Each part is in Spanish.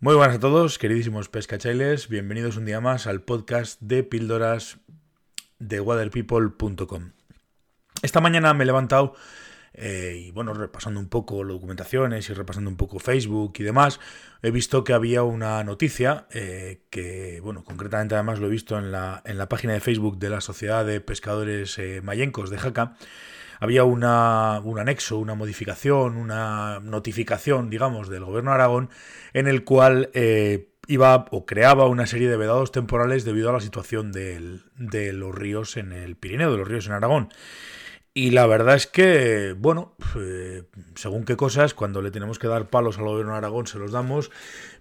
Muy buenas a todos, queridísimos pescachailes. Bienvenidos un día más al podcast de píldoras de waterpeople.com. Esta mañana me he levantado eh, y bueno, repasando un poco documentaciones y repasando un poco Facebook y demás, he visto que había una noticia eh, que, bueno, concretamente además lo he visto en la, en la página de Facebook de la Sociedad de Pescadores eh, Mayencos de Jaca, había una, un anexo, una modificación, una notificación, digamos, del gobierno de Aragón, en el cual eh, iba o creaba una serie de vedados temporales debido a la situación de los ríos en el Pirineo, de los ríos en Aragón. Y la verdad es que, bueno, eh, según qué cosas, cuando le tenemos que dar palos al gobierno de Aragón se los damos,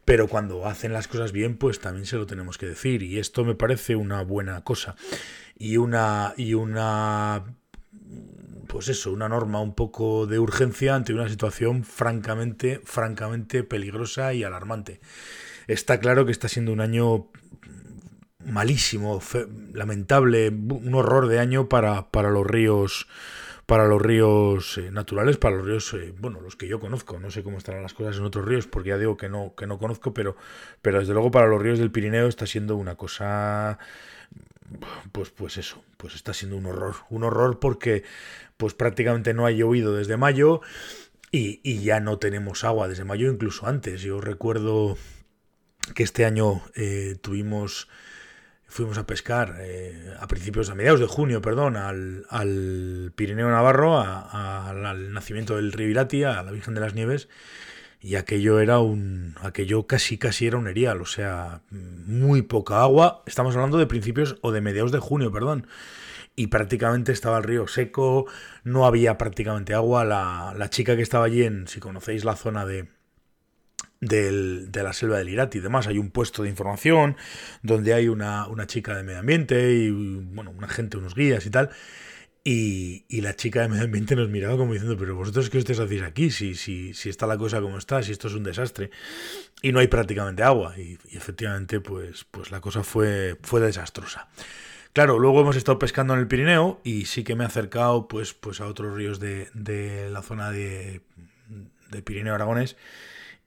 pero cuando hacen las cosas bien, pues también se lo tenemos que decir. Y esto me parece una buena cosa. Y una, y una pues eso, una norma un poco de urgencia ante una situación francamente, francamente peligrosa y alarmante. Está claro que está siendo un año malísimo, lamentable, un horror de año para, para los ríos para los ríos eh, naturales, para los ríos, eh, bueno, los que yo conozco, no sé cómo estarán las cosas en otros ríos, porque ya digo que no, que no conozco, pero, pero desde luego para los ríos del Pirineo está siendo una cosa pues, pues eso, pues está siendo un horror. Un horror porque pues prácticamente no ha llovido desde mayo y, ya no tenemos agua desde mayo, incluso antes. Yo recuerdo que este año eh, tuvimos, fuimos a pescar eh, a principios, a mediados de junio, perdón, al, al Pirineo Navarro, al nacimiento del río Irati, a la Virgen de las Nieves y aquello era un aquello casi casi era un erial, o sea, muy poca agua. Estamos hablando de principios o de mediados de junio, perdón. Y prácticamente estaba el río seco, no había prácticamente agua. La, la chica que estaba allí, en, si conocéis la zona de, de la selva del Irati y demás. Hay un puesto de información donde hay una, una chica de medio ambiente y bueno, una gente, unos guías y tal. Y, la chica de medio ambiente nos miraba como diciendo, pero vosotros qué os hacéis aquí, si, si, si está la cosa como está, si esto es un desastre. Y no hay prácticamente agua. Y, efectivamente, pues, pues la cosa fue, fue desastrosa. Claro, luego hemos estado pescando en el Pirineo y sí que me he acercado pues, pues a otros ríos de, de la zona de, de Pirineo Aragones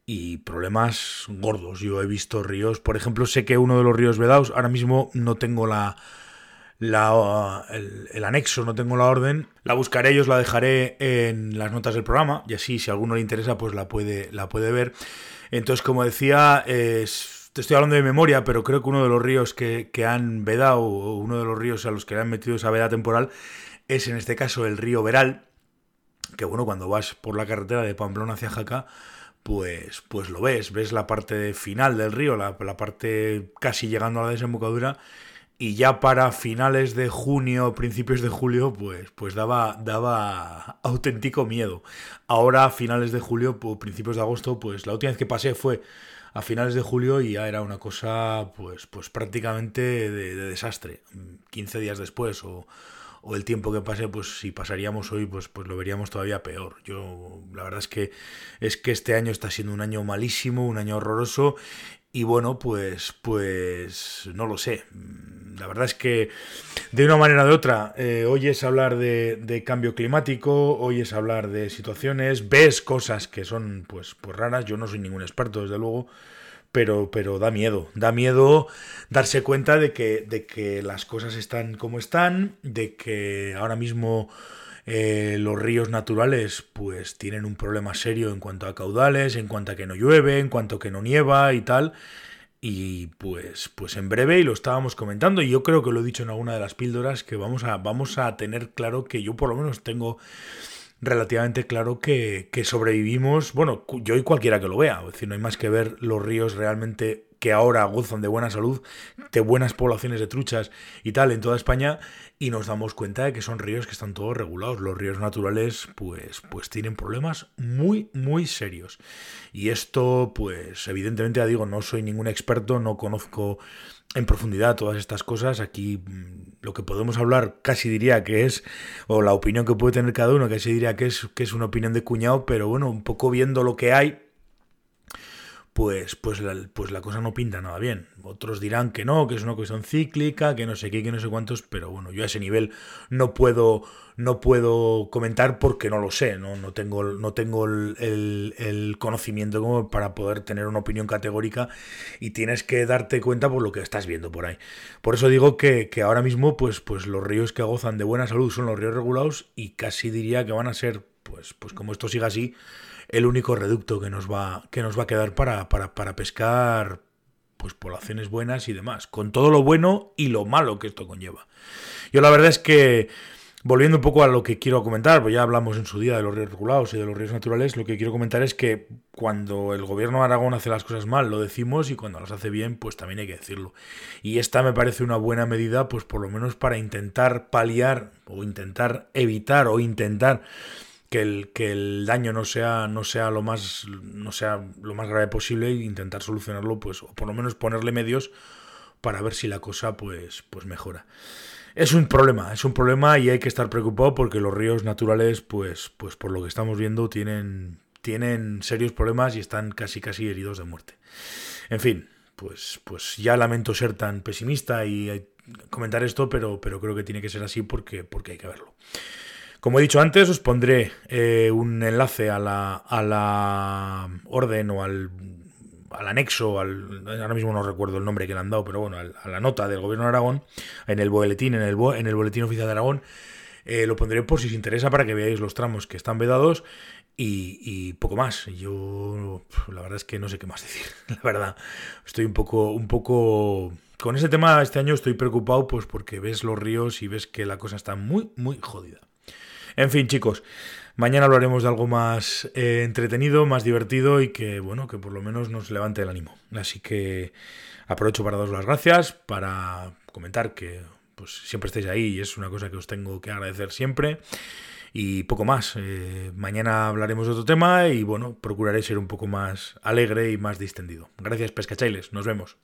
y problemas gordos. Yo he visto ríos, por ejemplo, sé que uno de los ríos Vedados, ahora mismo no tengo la, la, el, anexo, no tengo la orden. La buscaré y os la dejaré en las notas del programa. Y así, si a alguno le interesa, pues la puede, la puede ver. Entonces, como decía, te estoy hablando de memoria, pero creo que uno de los ríos que, que han vedado, o uno de los ríos a los que le han metido esa veda temporal, es en este caso el río Veral. Que bueno, cuando vas por la carretera de Pamplona hacia Jaca, pues, pues lo ves, ves la parte final del río, la, la parte casi llegando a la desembocadura y ya para finales de junio, principios de julio, pues, pues daba, daba auténtico miedo. Ahora, a finales de julio, pues, principios de agosto, pues la última vez que pasé fue a finales de julio y ya era una cosa pues, pues prácticamente de, desastre. 15 días después o, o, el tiempo que pase, pues si pasaríamos hoy, pues, pues lo veríamos todavía peor. Yo la verdad es que es que este año está siendo un año malísimo, un año horroroso y bueno, pues, pues no lo sé. La verdad es que de una manera o de otra eh, oyes hablar de, cambio climático, oyes hablar de situaciones, ves cosas que son pues, pues raras. Yo no soy ningún experto, desde luego, pero, pero da miedo. Da miedo darse cuenta de que, de que las cosas están como están, de que ahora mismo eh, los ríos naturales pues tienen un problema serio en cuanto a caudales, en cuanto a que no llueve, en cuanto a que no nieva y tal. Y pues, pues en breve, y lo estábamos comentando, y yo creo que lo he dicho en alguna de las píldoras, que vamos a, vamos a tener claro que yo por lo menos tengo relativamente claro que, que sobrevivimos, bueno, yo y cualquiera que lo vea, es decir, no hay más que ver los ríos realmente que ahora gozan de buena salud, de buenas poblaciones de truchas y tal en toda España, y nos damos cuenta de que son ríos que están todos regulados. Los ríos naturales, pues, pues tienen problemas muy, muy serios. Y esto, pues, evidentemente, ya digo, no soy ningún experto, no conozco en profundidad todas estas cosas. Aquí mm, lo que podemos hablar casi diría que es, o la opinión que puede tener cada uno, casi diría que es, que es una opinión de cuñado, pero bueno, un poco viendo lo que hay pues, pues, la, pues la cosa no pinta nada bien. Otros dirán que no, que es una cuestión cíclica, que no sé qué, que no sé cuántos, pero bueno, yo a ese nivel no puedo, no puedo comentar porque no lo sé, no, no tengo, no tengo el, el, conocimiento como para poder tener una opinión categórica y tienes que darte cuenta por lo que estás viendo por ahí. Por eso digo que, que ahora mismo pues, pues los ríos que gozan de buena salud son los ríos regulados y casi diría que van a ser, pues, pues como esto siga así, el único reducto que nos va, que nos va a quedar para, para, para pescar pues poblaciones buenas y demás, con todo lo bueno y lo malo que esto conlleva. Yo la verdad es que, volviendo un poco a lo que quiero comentar, pues ya hablamos en su día de los ríos regulados y de los ríos naturales, lo que quiero comentar es que cuando el gobierno de Aragón hace las cosas mal, lo decimos, y cuando las hace bien, pues también hay que decirlo. Y esta me parece una buena medida, pues por lo menos para intentar paliar o intentar evitar o intentar que el, que el daño no sea, no sea lo más no sea lo más grave posible e intentar solucionarlo, pues, o por lo menos ponerle medios para ver si la cosa pues, pues mejora. Es un problema, es un problema y hay que estar preocupado porque los ríos naturales, pues, pues por lo que estamos viendo, tienen, tienen serios problemas y están casi casi heridos de muerte. En fin, pues, pues ya lamento ser tan pesimista y comentar esto, pero, pero creo que tiene que ser así porque, porque hay que verlo. Como he dicho antes, os pondré eh, un enlace a la, a la orden o al, al anexo, ahora mismo no recuerdo el nombre que le han dado, pero bueno, a la nota del gobierno de Aragón, en el boletín, en el, en el boletín oficial de Aragón, eh, lo pondré por si os interesa para que veáis los tramos que están vedados y, y, poco más. Yo la verdad es que no sé qué más decir. La verdad, estoy un poco, un poco con ese tema este año estoy preocupado, pues porque ves los ríos y ves que la cosa está muy, muy jodida. En fin, chicos, mañana hablaremos de algo más eh, entretenido, más divertido y que, bueno, que por lo menos nos levante el ánimo. Así que aprovecho para daros las gracias, para comentar que pues siempre estáis ahí y es una cosa que os tengo que agradecer siempre. Y poco más. Eh, mañana hablaremos de otro tema y bueno, procuraré ser un poco más alegre y más distendido. Gracias, pescachailes. Nos vemos.